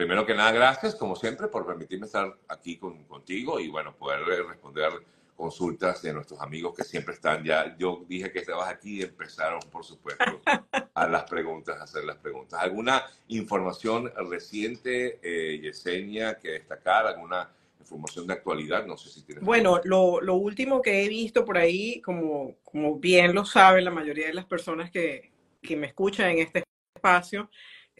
primero que nada, gracias, como siempre, por permitirme estar aquí con, contigo y, bueno, poder responder consultas de nuestros amigos que siempre están ya. Yo dije que estabas aquí y empezaron, por supuesto, a las preguntas, a hacer las preguntas. ¿Alguna información reciente, eh, Yesenia, que destacar? ¿Alguna información de actualidad? No sé si tienes. Bueno, lo, lo, último que he visto por ahí, como, como bien lo saben la mayoría de las personas que, que me escuchan en este espacio,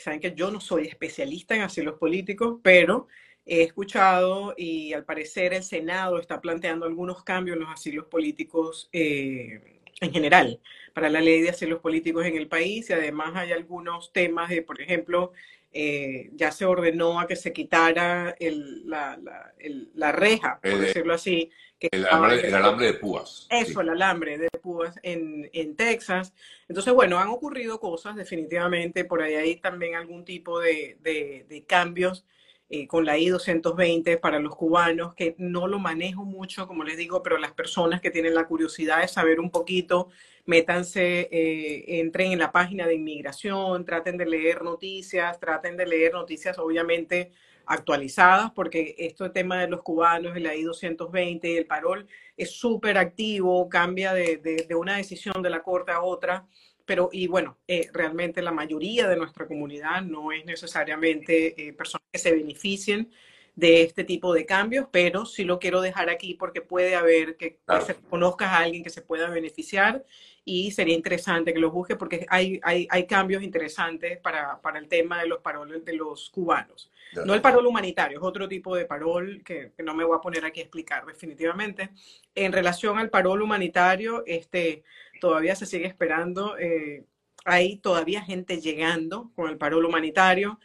saben que yo no soy especialista en asilos políticos, pero he escuchado y al parecer el Senado está planteando algunos cambios en los asilos políticos eh, en general para la ley de asilos políticos en el país y además hay algunos temas de, por ejemplo, eh, ya se ordenó a que se quitara el, la, la, la, reja, por decirlo así. Que el, alambre, el, alambre, de púas. Eso, el alambre de púas en, en, Texas. Entonces, bueno, han ocurrido cosas definitivamente, por ahí hay también algún tipo de, de, de cambios eh, con la I-220 para los cubanos, que no lo manejo mucho, como les digo, pero las personas que tienen la curiosidad de saber un poquito, métanse, eh, entren en la página de inmigración, traten de leer noticias, traten de leer noticias obviamente actualizadas, porque este tema de los cubanos, el I-220 y el parol es súper activo, cambia de, de una decisión de la Corte a otra pero y bueno, eh, realmente la mayoría de nuestra comunidad no es necesariamente eh, personas que se beneficien de este tipo de cambios, pero sí lo quiero dejar aquí porque puede haber que, se conozcas a alguien que se pueda beneficiar y sería interesante que lo busque porque hay, hay, hay cambios interesantes para, para, el tema de los paroles de los cubanos. No el parol humanitario, es otro tipo de parol que, que, no me voy a poner aquí a explicar definitivamente. En relación al parol humanitario, este, todavía se sigue esperando. Eh, hay todavía gente llegando con el paro humanitario.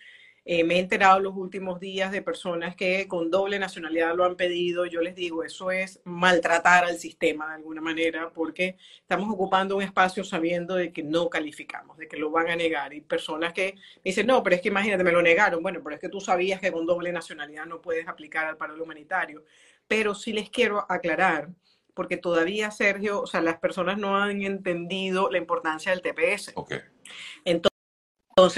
Eh, me he enterado los últimos días de personas que con doble nacionalidad lo han pedido. Yo les digo, eso es maltratar al sistema de alguna manera, porque estamos ocupando un espacio sabiendo de que no calificamos, de que lo van a negar. Y personas que dicen, no, pero es que imagínate, me lo negaron. Bueno, pero es que tú sabías que con doble nacionalidad no puedes aplicar al paro humanitario. Pero sí les quiero aclarar porque todavía, Sergio, o sea, las personas no han entendido la importancia del TPS. Okay. Entonces,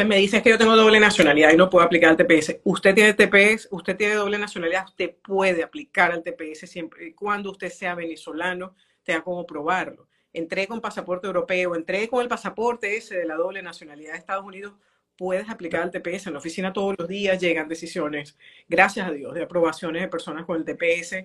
me dicen que yo tengo doble nacionalidad y no puedo aplicar al TPS. Usted tiene TPS, usted tiene doble nacionalidad, usted puede aplicar al TPS siempre y cuando usted sea venezolano, tenga como probarlo. Entré con pasaporte europeo, entré con el pasaporte ese de la doble nacionalidad de Estados Unidos, puedes aplicar al TPS. En la oficina todos los días llegan decisiones, gracias a Dios, de aprobaciones de personas con el TPS.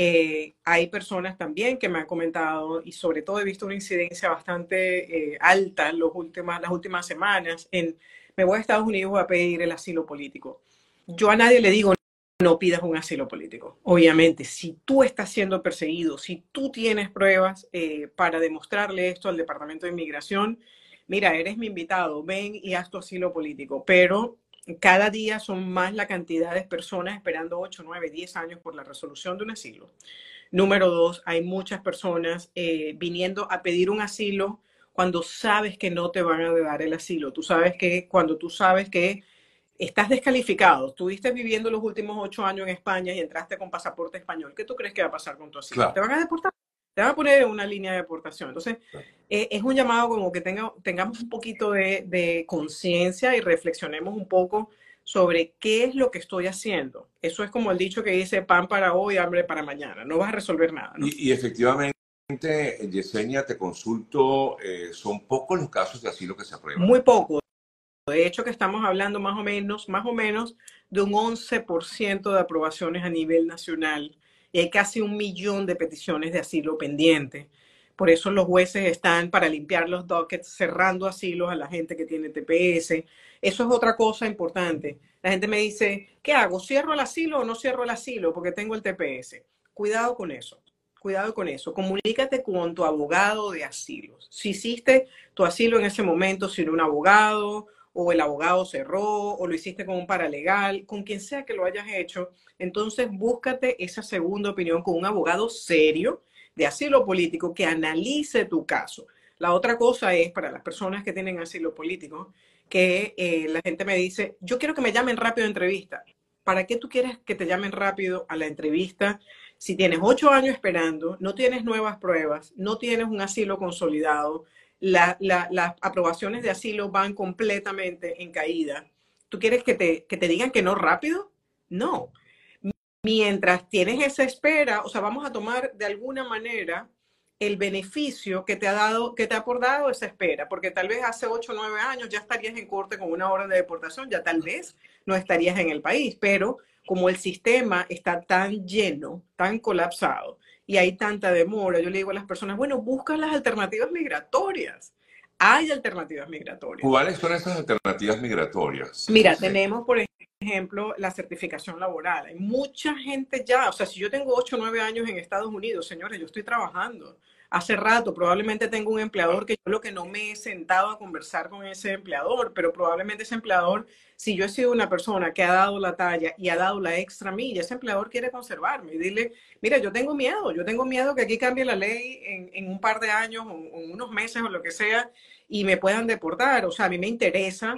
Eh, hay personas también que me han comentado y sobre todo he visto una incidencia bastante eh, alta en los últimas, las últimas semanas en me voy a Estados Unidos a pedir el asilo político. Yo a nadie le digo no pidas un asilo político. Obviamente, si tú estás siendo perseguido, si tú tienes pruebas eh, para demostrarle esto al Departamento de Inmigración, mira, eres mi invitado, ven y haz tu asilo político. Pero cada día son más la cantidad de personas esperando 8, 9, 10 años por la resolución de un asilo. Número dos, hay muchas personas eh, viniendo a pedir un asilo cuando sabes que no te van a dar el asilo. Tú sabes que cuando tú sabes que estás descalificado, estuviste viviendo los últimos ocho años en España y entraste con pasaporte español, ¿qué tú crees que va a pasar con tu asilo? ¿Te van a deportar? Te van a poner una línea de deportación. Entonces, eh, es un llamado como que tenga, tengamos un poquito de, de conciencia y reflexionemos un poco sobre qué es lo que estoy haciendo. Eso es como el dicho que dice pan para hoy, hambre para mañana. No vas a resolver nada. ¿no? Y, y, efectivamente, Yesenia, te consulto, eh, son pocos los casos de asilo que se aprueban. Muy pocos. De hecho, que estamos hablando más o menos, más o menos de un 11% de aprobaciones a nivel nacional y hay casi un millón de peticiones de asilo pendientes. Por eso los jueces están para limpiar los dockets, cerrando asilos a la gente que tiene TPS. Eso es otra cosa importante. La gente me dice, ¿qué hago? ¿Cierro el asilo o no cierro el asilo porque tengo el TPS? Cuidado con eso. Cuidado con eso. Comunícate con tu abogado de asilos. Si hiciste tu asilo en ese momento sin un abogado o el abogado cerró, o lo hiciste con un paralegal, con quien sea que lo hayas hecho, entonces búscate esa segunda opinión con un abogado serio de asilo político que analice tu caso. La otra cosa es para las personas que tienen asilo político, que eh, la gente me dice, yo quiero que me llamen rápido a entrevista. ¿Para qué tú quieres que te llamen rápido a la entrevista si tienes ocho años esperando, no tienes nuevas pruebas, no tienes un asilo consolidado, las aprobaciones de asilo van completamente en caída ¿Tú quieres que te, que te digan que no rápido? No. Mientras tienes esa espera, o sea, vamos a tomar de alguna manera el beneficio que te ha dado, que te ha aportado esa espera, porque tal vez hace 8 o 9 años ya estarías en corte con una orden de deportación, ya tal vez no estarías en el país, pero como el sistema está tan lleno, tan colapsado y hay tanta demora, yo le digo a las personas, bueno, busca las alternativas migratorias. Hay alternativas migratorias. ¿Cuáles son esas alternativas migratorias? Mira, tenemos, por ejemplo, la certificación laboral. Hay mucha gente ya, o sea, si yo tengo 8 o 9 años en Estados Unidos, señores, yo estoy trabajando. Hace rato probablemente tengo un empleador que yo lo que no me he sentado a conversar con ese empleador, pero probablemente ese empleador, si yo he sido una persona que ha dado la talla y ha dado la extra milla, ese empleador quiere conservarme y dile, mira, yo tengo miedo, yo tengo miedo que aquí cambie la ley en, un par de años o en unos meses o lo que sea y me puedan deportar. O sea, a mí me interesa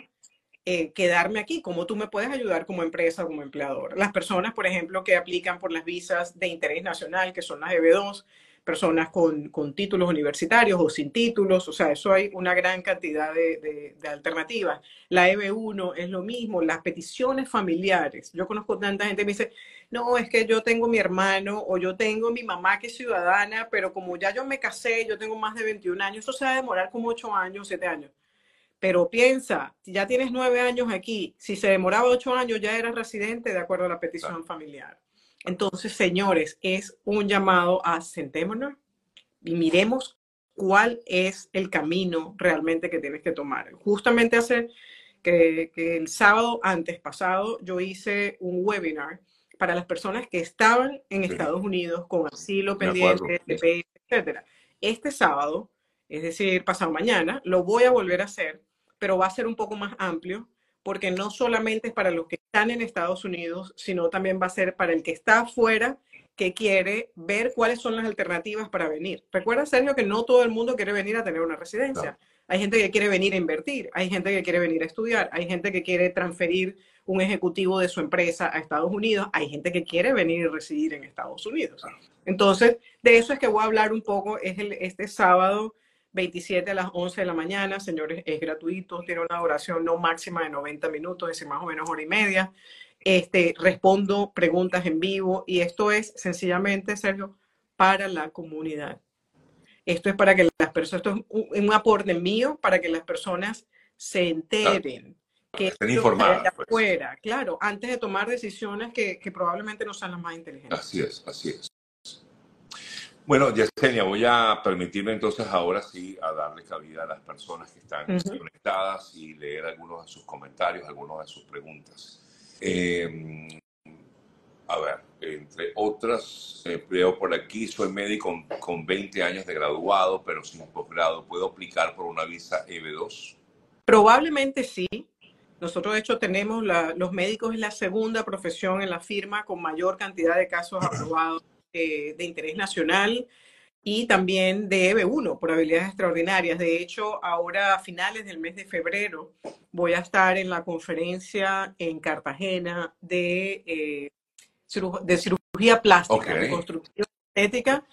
eh, quedarme aquí, cómo tú me puedes ayudar como empresa como empleador. Las personas, por ejemplo, que aplican por las visas de interés nacional, que son las EB2, personas con, con títulos universitarios o sin títulos, o sea, eso hay una gran cantidad de, de, alternativas. La EB1 es lo mismo, las peticiones familiares. Yo conozco tanta gente que me dice, no, es que yo tengo mi hermano o yo tengo mi mamá que es ciudadana, pero como ya yo me casé, yo tengo más de 21 años, eso se va a demorar como 8 años, 7 años. Pero piensa, ya tienes nueve años aquí, si se demoraba ocho años ya eras residente de acuerdo a la petición familiar. Entonces, señores, es un llamado a sentémonos y miremos cuál es el camino realmente que tienes que tomar. Justamente hace que, el sábado antes pasado yo hice un webinar para las personas que estaban en Estados Unidos con asilo pendiente, etc. etcétera. Este sábado, es decir, pasado mañana, lo voy a volver a hacer pero va a ser un poco más amplio porque no solamente es para los que están en Estados Unidos, sino también va a ser para el que está afuera que quiere ver cuáles son las alternativas para venir. Recuerda, Sergio, que no todo el mundo quiere venir a tener una residencia. Hay gente que quiere venir a invertir, hay gente que quiere venir a estudiar, hay gente que quiere transferir un ejecutivo de su empresa a Estados Unidos, hay gente que quiere venir y residir en Estados Unidos. Entonces, de eso es que voy a hablar un poco, es el, este sábado 27 a las 11 de la mañana, señores, es gratuito, tiene una duración no máxima de 90 minutos, es decir, más o menos hora y media. Este, respondo preguntas en vivo y esto es sencillamente, Sergio, para la comunidad. Esto es para que las personas, esto es un, aporte mío para que las personas se enteren. Que estén informadas. Pues. claro, antes de tomar decisiones que, que probablemente no sean las más inteligentes. Así es, así es. Bueno, Yesenia, voy a permitirme entonces ahora sí a darle cabida a las personas que están conectadas y leer algunos de sus comentarios, algunas de sus preguntas. Em, a ver, entre otras, eh, veo por aquí, soy médico con, 20 años de graduado, pero sin posgrado. ¿Puedo aplicar por una visa EB2? Probablemente sí. Nosotros, de hecho, tenemos los médicos es la segunda profesión en la firma con mayor cantidad de casos aprobados de, interés nacional y también de EB1 por habilidades extraordinarias. De hecho, ahora a finales del mes de febrero voy a estar en la conferencia en Cartagena de, eh, de cirugía plástica, de construcción estética,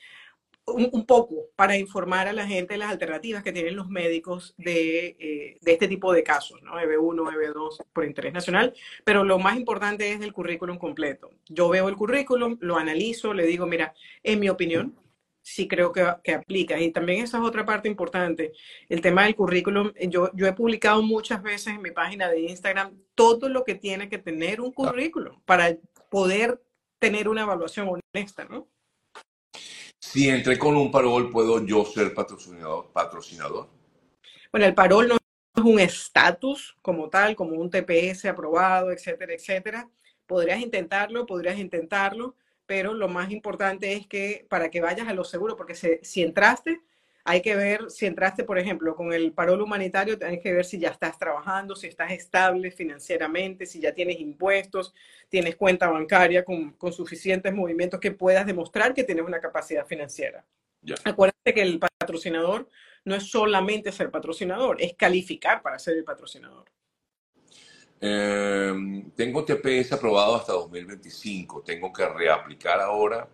un, poco para informar a la gente de las alternativas que tienen los médicos de, eh, de este tipo de casos, ¿no? EB1, EB2 por interés nacional, pero lo más importante es el currículum completo. Yo veo el currículum, lo analizo, le digo, mira, en mi opinión, sí creo que, que aplica. Y también esa es otra parte importante, el tema del currículum. Yo, yo he publicado muchas veces en mi página de Instagram todo lo que tiene que tener un currículum para poder tener una evaluación honesta, ¿no? Si entré con un parol, ¿puedo yo ser patrocinador? patrocinador? Bueno, el parol no es un estatus como tal, como un TPS aprobado, etcétera, etcétera. Podrías intentarlo, podrías intentarlo, pero lo más importante es que para que vayas a lo seguro, porque si entraste, hay que ver si entraste, por ejemplo, con el parol humanitario, tienes que ver si ya estás trabajando, si estás estable financieramente, si ya tienes impuestos, tienes cuenta bancaria con, con suficientes movimientos que puedas demostrar que tienes una capacidad financiera. Acuérdate que el patrocinador no es solamente ser patrocinador, es calificar para ser el patrocinador. Em, tengo TPS aprobado hasta 2025. ¿Tengo que reaplicar ahora?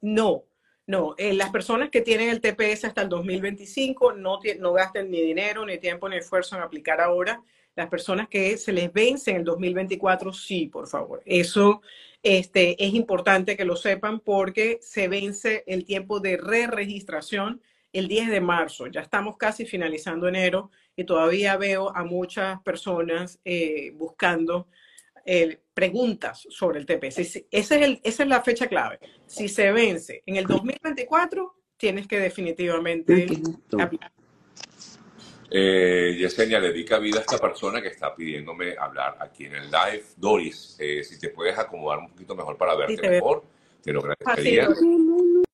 No, no, eh, las personas que tienen el TPS hasta el 2025 no, no gasten ni dinero, ni tiempo, ni esfuerzo en aplicar ahora. Las personas que se les vence en el 2024, sí, por favor. Eso este, es importante que lo sepan porque se vence el tiempo de re-registración el 10 de marzo. Ya estamos casi finalizando enero y todavía veo a muchas personas eh, buscando eh, preguntas sobre el TPS. Ese es el, esa es la fecha clave. Si se vence en el 2024, tienes que definitivamente aplicar. Eh, Yesenia, le dedica vida a esta persona que está pidiéndome hablar aquí en el live. Doris, eh, si te puedes acomodar un poquito mejor para verte mejor, te lo agradecería.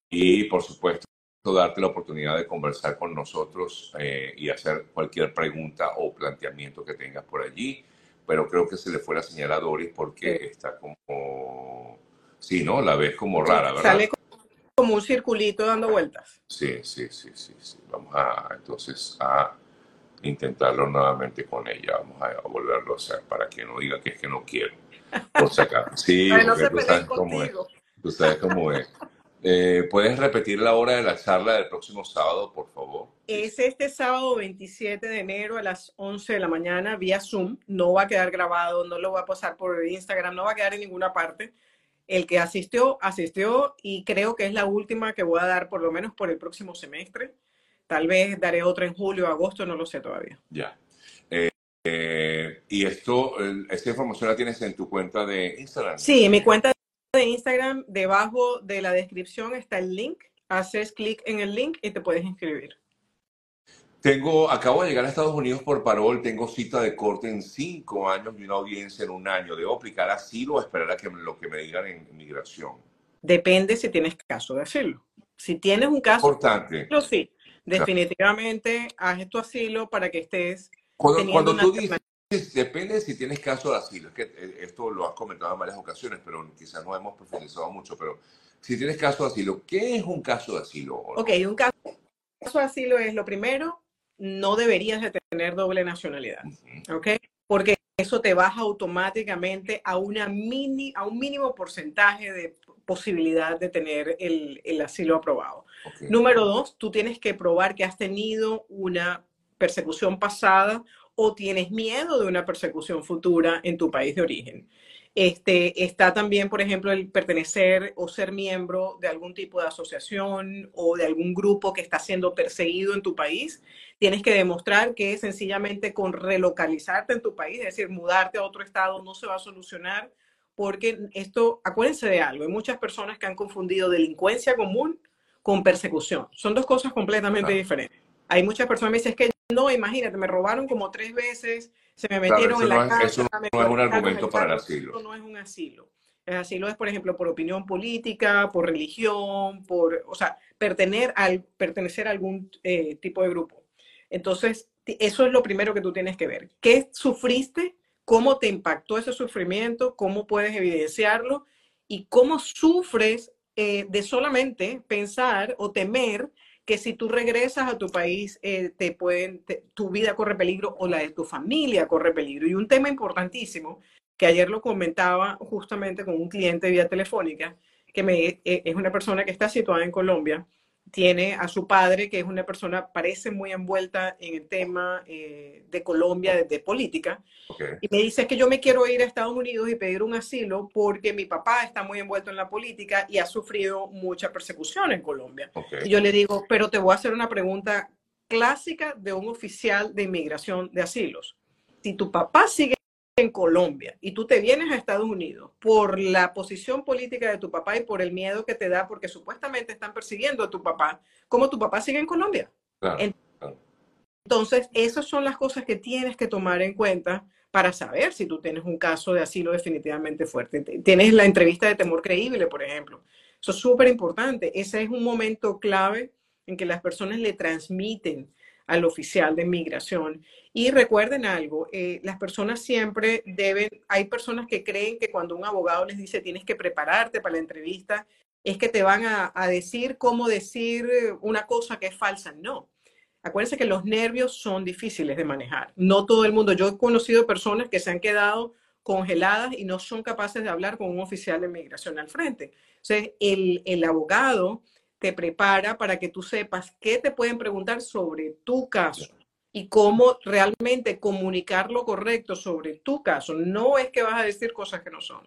y por supuesto, darte la oportunidad de conversar con nosotros eh, y hacer cualquier pregunta o planteamiento que tengas por allí. Pero creo que se le fue la señal a Doris porque está como... Sí, ¿no? La ves como rara, ¿verdad? Sale como un circulito dando vueltas. Sí, sí, sí, sí, sí. Vamos a entonces a intentarlo nuevamente con ella. Vamos a volverlo a hacer para que no diga que es que no quiero. Por si acaso. Sí, porque tú, sabes cómo es. tú sabes cómo es. Eh, ¿Puedes repetir la hora de la charla del próximo sábado, por favor? Es este sábado 27 de enero a las 11 de la mañana vía Zoom. No va a quedar grabado, no lo voy a pasar por Instagram, no va a quedar en ninguna parte. El que asistió, asistió y creo que es la última que voy a dar por lo menos por el próximo semestre. Tal vez daré otra en julio, agosto, no lo sé todavía. Ya. Eh, eh, y esto, esta información la tienes en tu cuenta de Instagram. Sí, en mi cuenta de Instagram, debajo de la descripción está el link. Haces clic en el link y te puedes inscribir. Tengo, acabo de llegar a Estados Unidos por parol, tengo cita de corte en cinco años y una audiencia en un año. ¿Debo aplicar asilo o esperar a que lo que me digan en migración? Depende si tienes caso de asilo. Si tienes un caso, importante. sí definitivamente haz tu asilo para que estés. Cuando, cuando tú dices, depende si tienes caso de asilo, es que eh, esto lo has comentado en varias ocasiones, pero quizás no hemos profundizado mucho, pero si tienes caso de asilo, ¿qué es un caso de asilo? Ok, un caso, de asilo es lo primero, no deberías de tener doble nacionalidad, ¿ok? Porque eso te baja automáticamente a, una mini, a un mínimo porcentaje de posibilidad de tener el, el asilo aprobado. Número dos, tú tienes que probar que has tenido una persecución pasada o tienes miedo de una persecución futura en tu país de origen. Este, está también, por ejemplo, el pertenecer o ser miembro de algún tipo de asociación o de algún grupo que está siendo perseguido en tu país. Tienes que demostrar que sencillamente con relocalizarte en tu país, es decir, mudarte a otro estado, no se va a solucionar, porque esto, acuérdense de algo, hay muchas personas que han confundido delincuencia común con persecución. Son dos cosas completamente diferentes. Hay muchas personas que me dicen que no, imagínate, me robaron como tres veces, se me metieron en la casa. Eso no es un argumento para el asilo. Eso no es un asilo. El asilo es, por ejemplo, por opinión política, por religión, por, o sea, pertenecer, al, pertenecer a algún eh, tipo de grupo. Entonces, eso es lo primero que tú tienes que ver. ¿Qué sufriste? ¿Cómo te impactó ese sufrimiento? ¿Cómo puedes evidenciarlo? ¿Y cómo sufres eh, de solamente pensar o temer que si tú regresas a tu país, eh, te pueden, tu vida corre peligro o la de tu familia corre peligro. Y un tema importantísimo, que ayer lo comentaba justamente con un cliente vía telefónica, que me, eh, es una persona que está situada en Colombia, tiene a su padre, que es una persona, parece muy envuelta en el tema eh, de Colombia, de, política, y me dice que yo me quiero ir a Estados Unidos y pedir un asilo porque mi papá está muy envuelto en la política y ha sufrido mucha persecución en Colombia. Y yo le digo, pero te voy a hacer una pregunta clásica de un oficial de inmigración de asilos. Si tu papá sigue en Colombia y tú te vienes a Estados Unidos por la posición política de tu papá y por el miedo que te da porque supuestamente están persiguiendo a tu papá, ¿cómo tu papá sigue en Colombia? Entonces, esas son las cosas que tienes que tomar en cuenta para saber si tú tienes un caso de asilo definitivamente fuerte. Tienes la entrevista de temor creíble, por ejemplo. Eso es súper importante. Ese es un momento clave en que las personas le transmiten al oficial de migración. Y recuerden algo, eh, las personas siempre deben, hay personas que creen que cuando un abogado les dice tienes que prepararte para la entrevista, es que te van a, decir cómo decir una cosa que es falsa. No. Acuérdense que los nervios son difíciles de manejar. No todo el mundo. Yo he conocido personas que se han quedado congeladas y no son capaces de hablar con un oficial de migración al frente. Entonces, el, el abogado te prepara para que tú sepas qué te pueden preguntar sobre tu caso. y cómo realmente comunicar lo correcto sobre tu caso. No es que vas a decir cosas que no son.